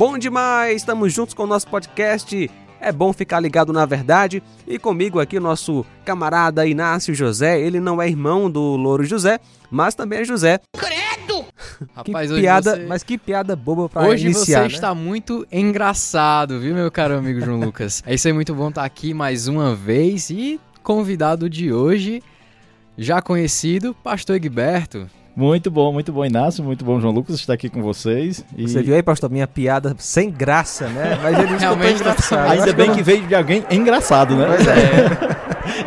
Bom demais! Estamos juntos com o nosso podcast. É bom ficar ligado na verdade. E comigo aqui o nosso camarada Inácio José. Ele não é irmão do Louro José, mas também é José. Credo! Que Rapaz, piada, você... mas que piada boba pra hoje iniciar, Hoje você né? está muito engraçado, viu, meu caro amigo João Lucas? É isso aí, muito bom estar aqui mais uma vez e convidado de hoje, já conhecido, Pastor Egberto. Muito bom, muito bom, Inácio. Muito bom, João Lucas, estar aqui com vocês. E... Você viu aí, pastor, minha piada sem graça, né? Mas ele realmente engraçado. Ainda bem que, que veio de alguém engraçado, né? Pois é.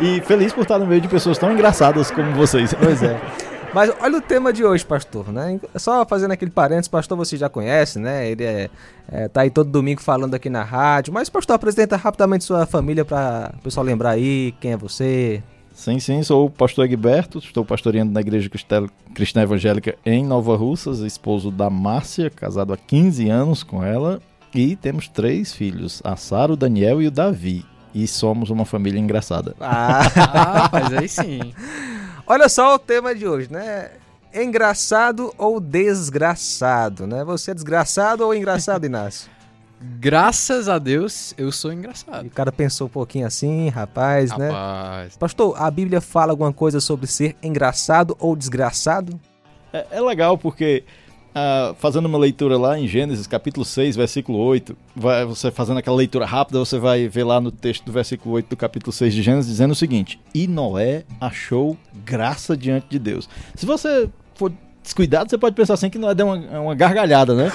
e feliz por estar no meio de pessoas tão engraçadas como vocês. Pois é. Mas olha o tema de hoje, pastor, né? Só fazendo aquele parênteses, pastor você já conhece, né? Ele é, é, tá aí todo domingo falando aqui na rádio. Mas, pastor, apresenta rapidamente sua família para o pessoal lembrar aí quem é você, Sim, sim, sou o pastor Egberto, estou pastoreando na Igreja Cristã Evangélica em Nova Russas, esposo da Márcia, casado há 15 anos com ela, e temos três filhos, a Sara, o Daniel e o Davi. E somos uma família engraçada. Ah, mas aí sim. Olha só o tema de hoje, né? Engraçado ou desgraçado, né? Você é desgraçado ou engraçado, Inácio? Graças a Deus, eu sou engraçado. E o cara pensou um pouquinho assim, rapaz, rapaz. né? Rapaz. Pastor, a Bíblia fala alguma coisa sobre ser engraçado ou desgraçado? É, é legal porque, uh, fazendo uma leitura lá em Gênesis, capítulo 6, versículo 8, vai, você fazendo aquela leitura rápida, você vai ver lá no texto do versículo 8 do capítulo 6 de Gênesis, dizendo o seguinte: E Noé achou graça diante de Deus. Se você for descuidado, você pode pensar assim que Noé deu uma, uma gargalhada, né?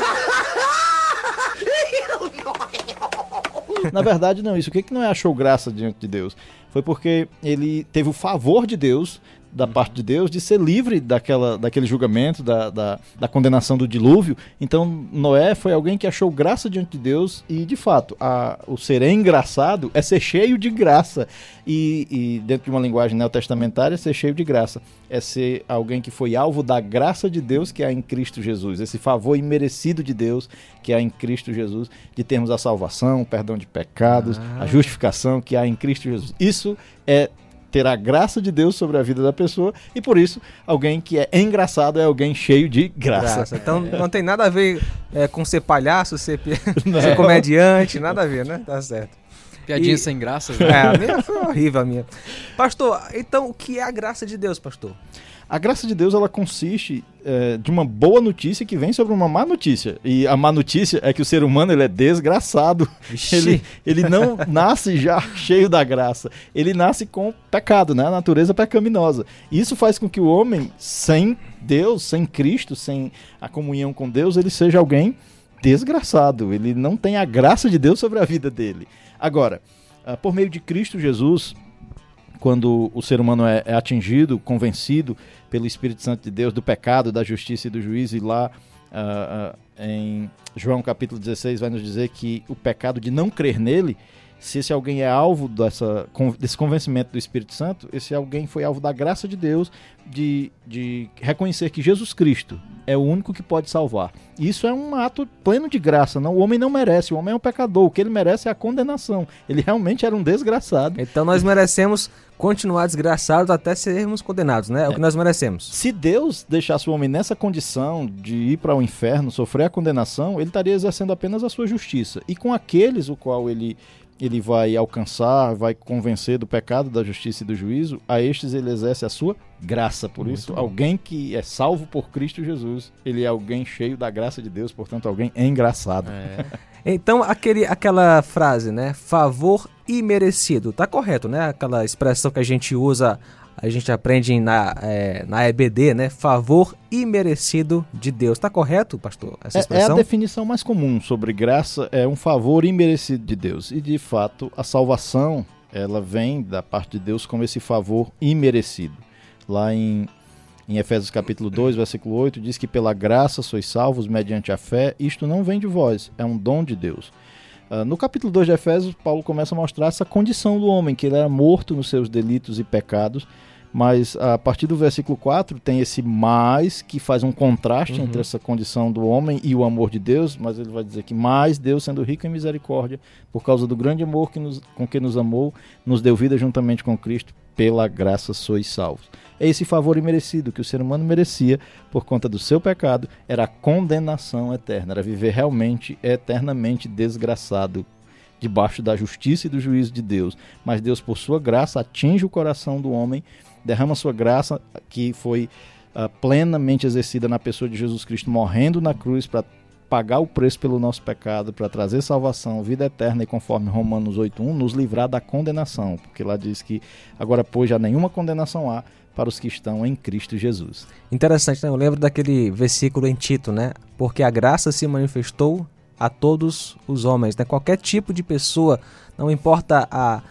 Na verdade, não. Isso o que, que não é achou graça diante de Deus? Foi porque ele teve o favor de Deus da parte de Deus de ser livre daquela, daquele julgamento, da, da, da, condenação do dilúvio. Então, Noé foi alguém que achou graça diante de Deus e, de fato, a, o ser engraçado é ser cheio de graça. E, e, dentro de uma linguagem neotestamentária, ser cheio de graça é ser alguém que foi alvo da graça de Deus que há em Cristo Jesus. Esse favor imerecido de Deus que há em Cristo Jesus, de termos a salvação, o perdão de pecados, ah. a justificação que há em Cristo Jesus. Isso é ter a graça de Deus sobre a vida da pessoa e por isso alguém que é engraçado é alguém cheio de graça. graça. Então é. não tem nada a ver é, com ser palhaço, ser, ser comediante, nada a ver, né? Tá certo. Piadinha e... sem graça. Né? É, a minha foi horrível a minha. Pastor, então o que é a graça de Deus, pastor? A graça de Deus ela consiste é, de uma boa notícia que vem sobre uma má notícia. E a má notícia é que o ser humano ele é desgraçado. Ele, ele não nasce já cheio da graça. Ele nasce com pecado, né? a natureza pecaminosa. Isso faz com que o homem, sem Deus, sem Cristo, sem a comunhão com Deus, ele seja alguém desgraçado. Ele não tem a graça de Deus sobre a vida dele. Agora, ah, por meio de Cristo Jesus, quando o ser humano é, é, atingido, convencido pelo Espírito Santo de Deus do pecado, da justiça e do juízo, e lá uh, uh, em João capítulo 16 vai nos dizer que o pecado de não crer nele, se esse alguém é alvo dessa, desse convencimento do Espírito Santo, esse alguém foi alvo da graça de Deus de, de reconhecer que Jesus Cristo é o único que pode salvar. Isso é um ato pleno de graça. Não, o homem não merece, o homem é um pecador. O que ele merece é a condenação. Ele realmente era um desgraçado. Então nós merecemos continuar desgraçados até sermos condenados, né? É, o que nós merecemos. Se Deus deixasse o homem nessa condição de ir para o inferno, sofrer a condenação, ele estaria exercendo apenas a sua justiça. E com aqueles o qual ele ele vai alcançar, vai convencer do pecado, da justiça e do juízo, a estes ele exerce a sua graça. Por Muito isso, bom. alguém que é salvo por Cristo Jesus, ele é alguém cheio da graça de Deus, portanto, alguém engraçado. É. então, aquele, aquela frase, né? Favor imerecido, tá correto, né? Aquela expressão que a gente usa a gente aprende na, é, na EBD, né? Favor imerecido de Deus. Está correto, pastor? Essa expressão? É, é, a definição mais comum sobre graça, é um favor imerecido de Deus. E de fato, a salvação, ela vem da parte de Deus como esse favor imerecido. Lá em, em Efésios capítulo 2, versículo 8, diz que pela graça sois salvos mediante a fé, isto não vem de vós, é um dom de Deus. Uh, no capítulo 2 de Efésios, Paulo começa a mostrar essa condição do homem, que ele era morto nos seus delitos e pecados, mas a partir do versículo 4 tem esse mais que faz um contraste uhum. entre essa condição do homem e o amor de Deus, mas ele vai dizer que mais Deus sendo rico em misericórdia, por causa do grande amor que nos, com que nos amou, nos deu vida juntamente com Cristo, pela graça sois salvos. é esse favor imerecido que o ser humano merecia por conta do seu pecado, era a condenação eterna, era viver realmente, eternamente desgraçado, debaixo da justiça e do juízo de Deus. Mas Deus, por sua graça, atinge o coração do homem, derrama sua graça, que foi uh, plenamente exercida na pessoa de Jesus Cristo, morrendo na cruz para pagar o preço pelo nosso pecado, para trazer salvação, vida eterna e conforme Romanos 8:1 nos livrar da condenação, porque lá diz que agora pois já nenhuma condenação há para os que estão em Cristo Jesus. Interessante, né? Eu lembro daquele versículo em Tito, né? Porque a graça se manifestou a todos os homens, né? Qualquer tipo de pessoa, não importa a,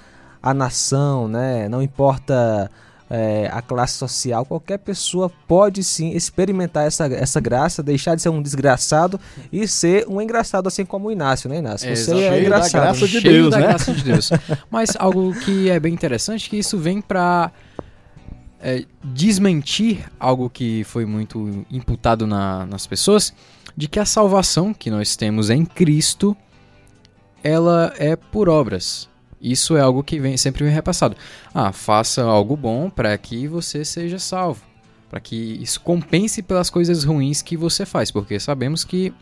a nação, né? Não importa é, a classe social, qualquer pessoa pode sim experimentar essa, essa graça, deixar de ser um desgraçado e ser um engraçado, assim como o Inácio, né, Inácio? É, Você é engraçado. Da graça de Cheio Deus, da né? graça de Deus. Mas algo que é bem interessante, que isso vem para é, desmentir algo que foi muito imputado na, nas pessoas, de que a salvação que nós temos em Cristo, ela é por obras. Isso é algo que vem, sempre vem repassado. Ah, faça algo bom para que você seja salvo. Para que isso compense pelas coisas ruins que você faz. Porque sabemos que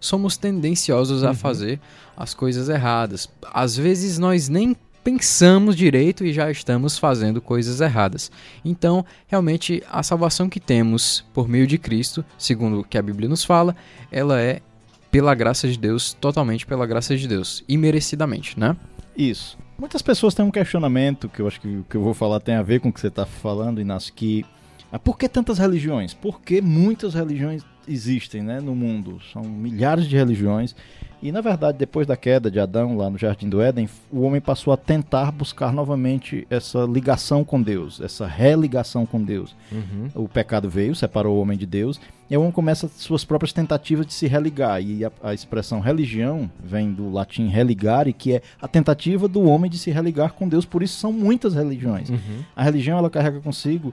somos tendenciosos a fazer as coisas erradas. Às vezes nós nem pensamos direito e já estamos fazendo coisas erradas. Então, realmente, a salvação que temos por meio de Cristo, segundo o que a Bíblia nos fala, ela é pela graça de Deus, totalmente pela graça de Deus, imerecidamente, né? Isso. Muitas pessoas têm um questionamento que eu acho que o que eu vou falar tem a ver com o que você está falando, Inácio, que ah, por que tantas religiões? Por que muitas religiões existem né, no mundo? São milhares de religiões. E na verdade, depois da queda de Adão lá no Jardim do Éden, o homem passou a tentar buscar novamente essa ligação com Deus, essa religação com Deus. Uhum. O pecado veio, separou o homem de Deus, e o homem começa suas próprias tentativas de se religar. E a, a expressão religião vem do latim religare, que é a tentativa do homem de se religar com Deus. Por isso são muitas religiões. Uhum. A religião ela carrega consigo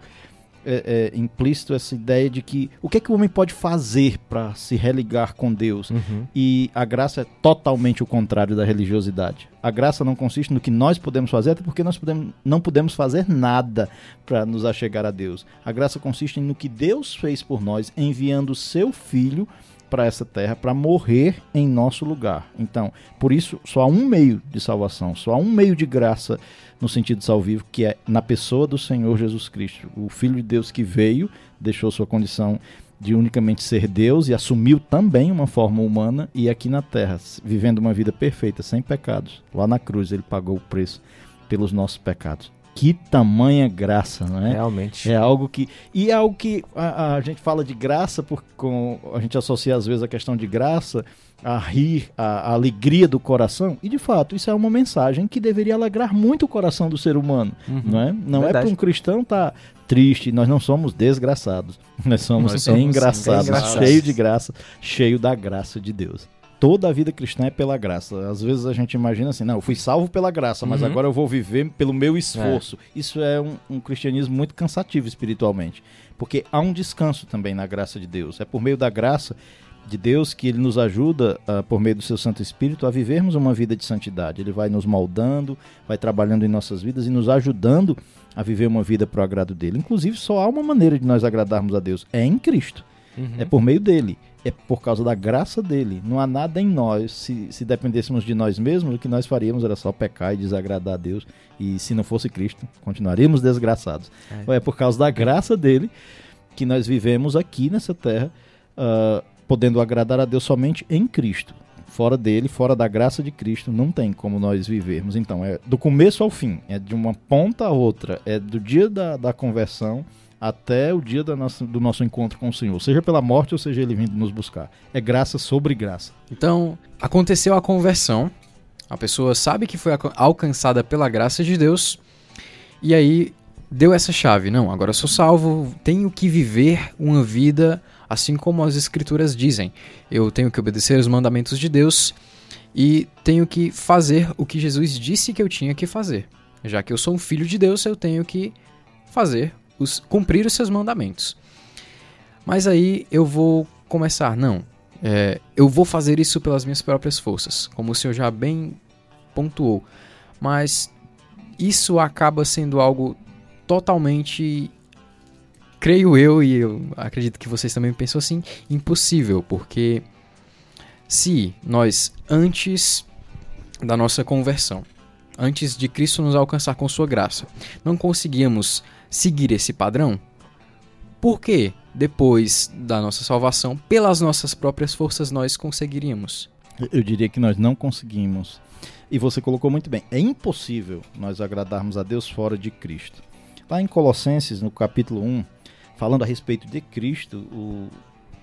é, é, implícito essa ideia de que o que é que o homem pode fazer para se religar com Deus? Uhum. E a graça é totalmente o contrário da religiosidade. A graça não consiste no que nós podemos fazer, até porque nós podemos, não podemos fazer nada para nos achegar a Deus. A graça consiste no que Deus fez por nós, enviando o seu Filho para essa terra para morrer em nosso lugar. Então, por isso, só há um meio de salvação, só há um meio de graça no sentido salvífico, que é na pessoa do Senhor Jesus Cristo, o Filho de Deus que veio, deixou sua condição de unicamente ser Deus e assumiu também uma forma humana e aqui na terra, vivendo uma vida perfeita, sem pecados. Lá na cruz ele pagou o preço pelos nossos pecados. Que tamanha graça, não é? Realmente. É algo que. E é algo que a, a gente fala de graça, porque com, a gente associa às vezes a questão de graça a rir, a, a, alegria do coração. E de fato, isso é uma mensagem que deveria alegrar muito o coração do ser humano. Uhum. Não é, não é Verdade. para um cristão estar tá triste, nós não somos desgraçados. Nós somos, Nós somos engraçados, engraçados. cheio de graça, cheio da graça de Deus. Toda a vida cristã é pela graça. Às vezes a gente imagina assim, não, eu fui salvo pela graça, mas Uhum. agora eu vou viver pelo meu esforço. Isso é um, um cristianismo muito cansativo espiritualmente. Porque há um descanso também na graça de Deus. É por meio da graça de Deus que ele nos ajuda, ah, por meio do seu Santo Espírito, a vivermos uma vida de santidade. Ele vai nos moldando, vai trabalhando em nossas vidas e nos ajudando a viver uma vida para o agrado dele. Inclusive, só há uma maneira de nós agradarmos a Deus: é em Cristo. Uhum. É por meio dele. É por causa da graça dele. Não há nada em nós. Se, se dependêssemos de nós mesmos, o que nós faríamos era só pecar e desagradar a Deus. E se não fosse Cristo, continuaríamos desgraçados. É. É, por causa da graça dele que nós vivemos aqui nessa terra, ah, podendo agradar a Deus somente em Cristo. Fora dele, fora da graça de Cristo, não tem como nós vivermos. Então, é do começo ao fim, é de uma ponta a outra, é do dia da, da conversão até o dia nossa, do nosso encontro com o Senhor, seja pela morte ou seja ele vindo nos buscar. É graça sobre graça. Então, aconteceu a conversão, a pessoa sabe que foi alca- alcançada pela graça de Deus, e aí deu essa chave. Não, agora eu sou salvo, tenho que viver uma vida assim como as Escrituras dizem. Eu tenho que obedecer os mandamentos de Deus e tenho que fazer o que Jesus disse que eu tinha que fazer. Já que eu sou um filho de Deus, eu tenho que fazer, os, cumprir os seus mandamentos. Mas aí eu vou começar, não, é, eu vou fazer isso pelas minhas próprias forças, como o senhor já bem pontuou. Mas isso acaba sendo algo totalmente creio eu, e eu acredito que vocês também pensam assim, impossível, porque se nós, antes da nossa conversão, antes de Cristo nos alcançar com sua graça, não conseguíamos seguir esse padrão, por que depois da nossa salvação, pelas nossas próprias forças, nós conseguiríamos? Eu diria que nós não conseguimos. E você colocou muito bem, é impossível nós agradarmos a Deus fora de Cristo. Lá em Colossenses, no capítulo 1, falando a respeito de Cristo, o,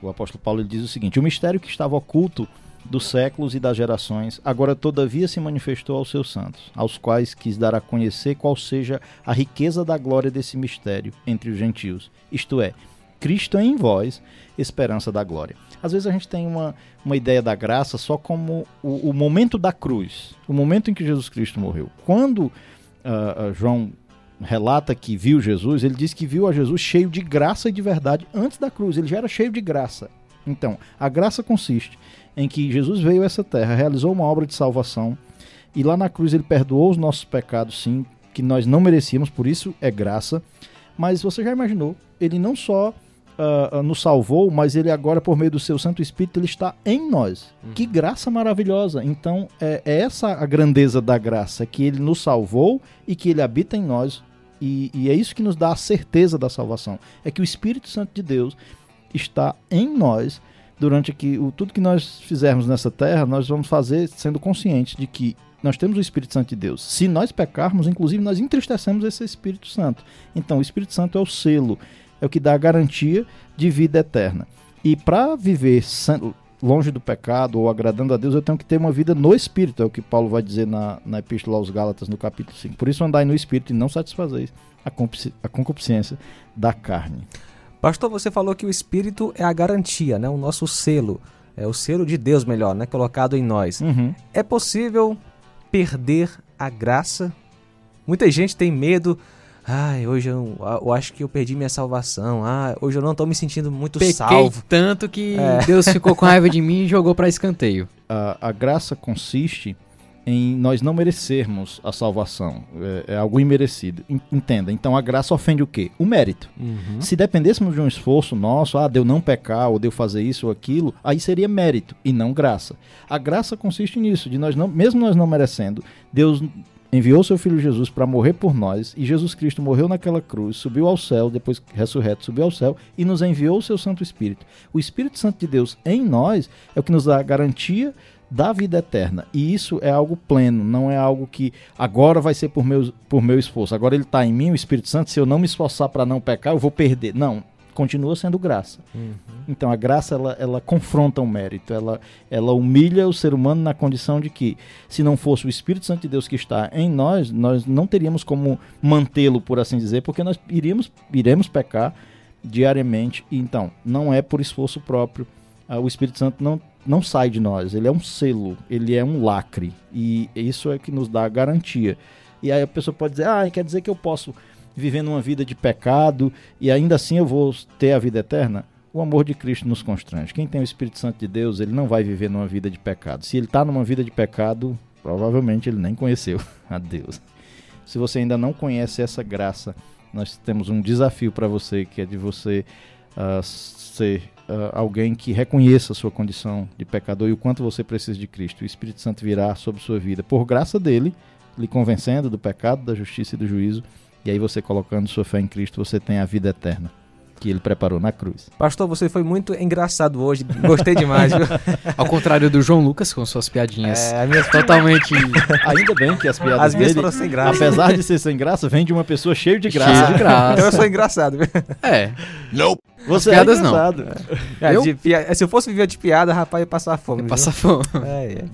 o apóstolo Paulo diz o seguinte: O mistério que estava oculto dos séculos e das gerações, agora todavia se manifestou aos seus santos, aos quais quis dar a conhecer qual seja a riqueza da glória desse mistério entre os gentios, isto é, Cristo é em vós, esperança da glória. Às vezes a gente tem uma, uma ideia da graça só como o, o momento da cruz, o momento em que Jesus Cristo morreu. Quando uh, João relata que viu Jesus, ele diz que viu a Jesus cheio de graça e de verdade antes da cruz, ele já era cheio de graça. Então, a graça consiste em que Jesus veio a essa terra, realizou uma obra de salvação e lá na cruz ele perdoou os nossos pecados, sim, que nós não merecíamos, por isso é graça. Mas você já imaginou? Ele não só uh, nos salvou, mas ele agora, por meio do seu Santo Espírito, ele está em nós. Uhum. Que graça maravilhosa! Então, é, é, essa a grandeza da graça, que ele nos salvou e que ele habita em nós. E, e é isso que nos dá a certeza da salvação. É que o Espírito Santo de Deus está em nós durante que o, tudo que nós fizermos nessa terra, nós vamos fazer sendo conscientes de que nós temos o Espírito Santo de Deus. Se nós pecarmos, inclusive, nós entristecemos esse Espírito Santo. Então, o Espírito Santo é o selo, é o que dá a garantia de vida eterna. E para viver longe do pecado ou agradando a Deus, eu tenho que ter uma vida no Espírito, é o que Paulo vai dizer na, na Epístola aos Gálatas, no capítulo 5. Por isso, andai no Espírito e não satisfazeis a concupiscência da carne. Pastor, você falou que o Espírito é a garantia, né? o nosso selo. É o selo de Deus, melhor, né? colocado em nós. Uhum. É possível perder a graça? Muita gente tem medo Ai, hoje eu, eu, acho que eu perdi minha salvação. Ah, hoje eu não tô me sentindo muito Pequei salvo. tanto que é. Deus ficou com raiva de mim e jogou para escanteio. A, a, graça consiste em nós não merecermos a salvação. É, é, algo imerecido. Entenda. Então a graça ofende o quê? O mérito. Uhum. Se dependêssemos de um esforço nosso, ah, de eu não pecar ou de eu fazer isso ou aquilo, aí seria mérito e não graça. A graça consiste nisso, de nós não, mesmo nós não merecendo, Deus enviou seu filho Jesus para morrer por nós, e Jesus Cristo morreu naquela cruz, subiu ao céu, depois ressurreto, subiu ao céu e nos enviou o seu Santo Espírito. O Espírito Santo de Deus em nós é o que nos dá a garantia da vida eterna. E isso é algo pleno, não é algo que agora vai ser por meu, por meu esforço. Agora ele está em mim, o Espírito Santo, se eu não me esforçar para não pecar, eu vou perder. Não, continua sendo graça. Uhum. Então a graça ela, ela confronta o mérito, ela, ela humilha o ser humano na condição de que se não fosse o Espírito Santo de Deus que está em nós, nós não teríamos como mantê-lo, por assim dizer, porque nós iríamos, iremos pecar diariamente. Então, não é por esforço próprio. Ah, o Espírito Santo não, não sai de nós, ele é um selo, ele é um lacre. E isso é que nos dá a garantia. E aí a pessoa pode dizer, ah, quer dizer que eu posso vivendo uma vida de pecado e ainda assim eu vou ter a vida eterna? O amor de Cristo nos constrange. Quem tem o Espírito Santo de Deus, ele não vai viver numa vida de pecado. Se ele está numa vida de pecado, provavelmente ele nem conheceu a Deus. Se você ainda não conhece essa graça, nós temos um desafio para você, que é de você uh, ser uh, alguém que reconheça a sua condição de pecador e o quanto você precisa de Cristo. O Espírito Santo virá sobre sua vida por graça dele, lhe convencendo do pecado, da justiça e do juízo e aí você colocando sua fé em Cristo, você tem a vida eterna que ele preparou na cruz. Pastor, você foi muito engraçado hoje. Gostei demais, viu? Ao contrário do João Lucas com suas piadinhas. É, minhas totalmente. Ainda bem que as piadas as minhas dele, foram sem graça. apesar de ser sem graça, vem de uma pessoa cheia de graça. Cheio de graça. então eu sou engraçado, viu? É. Não. Você as piadas é não. É, eu... de, se eu fosse viver de piada, rapaz, ia passar fome. Ia passar fome. É, é.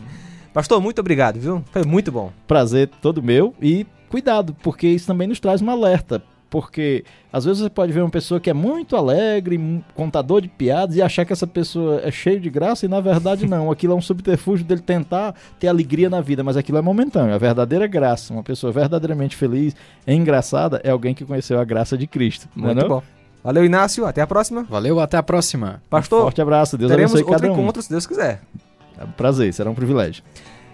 Pastor, muito obrigado, viu? Foi muito bom. Prazer todo meu e cuidado, porque isso também nos traz um alerta. Porque às vezes você pode ver uma pessoa que é muito alegre, contador de piadas, e achar que essa pessoa é cheia de graça, e na verdade não. Aquilo é um subterfúgio dele tentar ter alegria na vida, mas aquilo é momentâneo. A verdadeira graça, uma pessoa verdadeiramente feliz e engraçada, é alguém que conheceu a graça de Cristo. É muito bom. Valeu, Inácio. Até a próxima. Valeu, até a próxima. Pastor, um forte abraço. Deus teremos abençoe outro cada um. encontro, se Deus quiser. É um prazer, será um privilégio.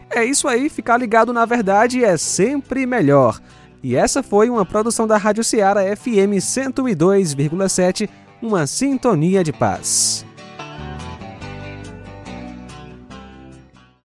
É isso aí, ficar ligado na verdade é sempre melhor. E essa foi uma produção da Rádio Ceará FM 102,7, uma sintonia de paz.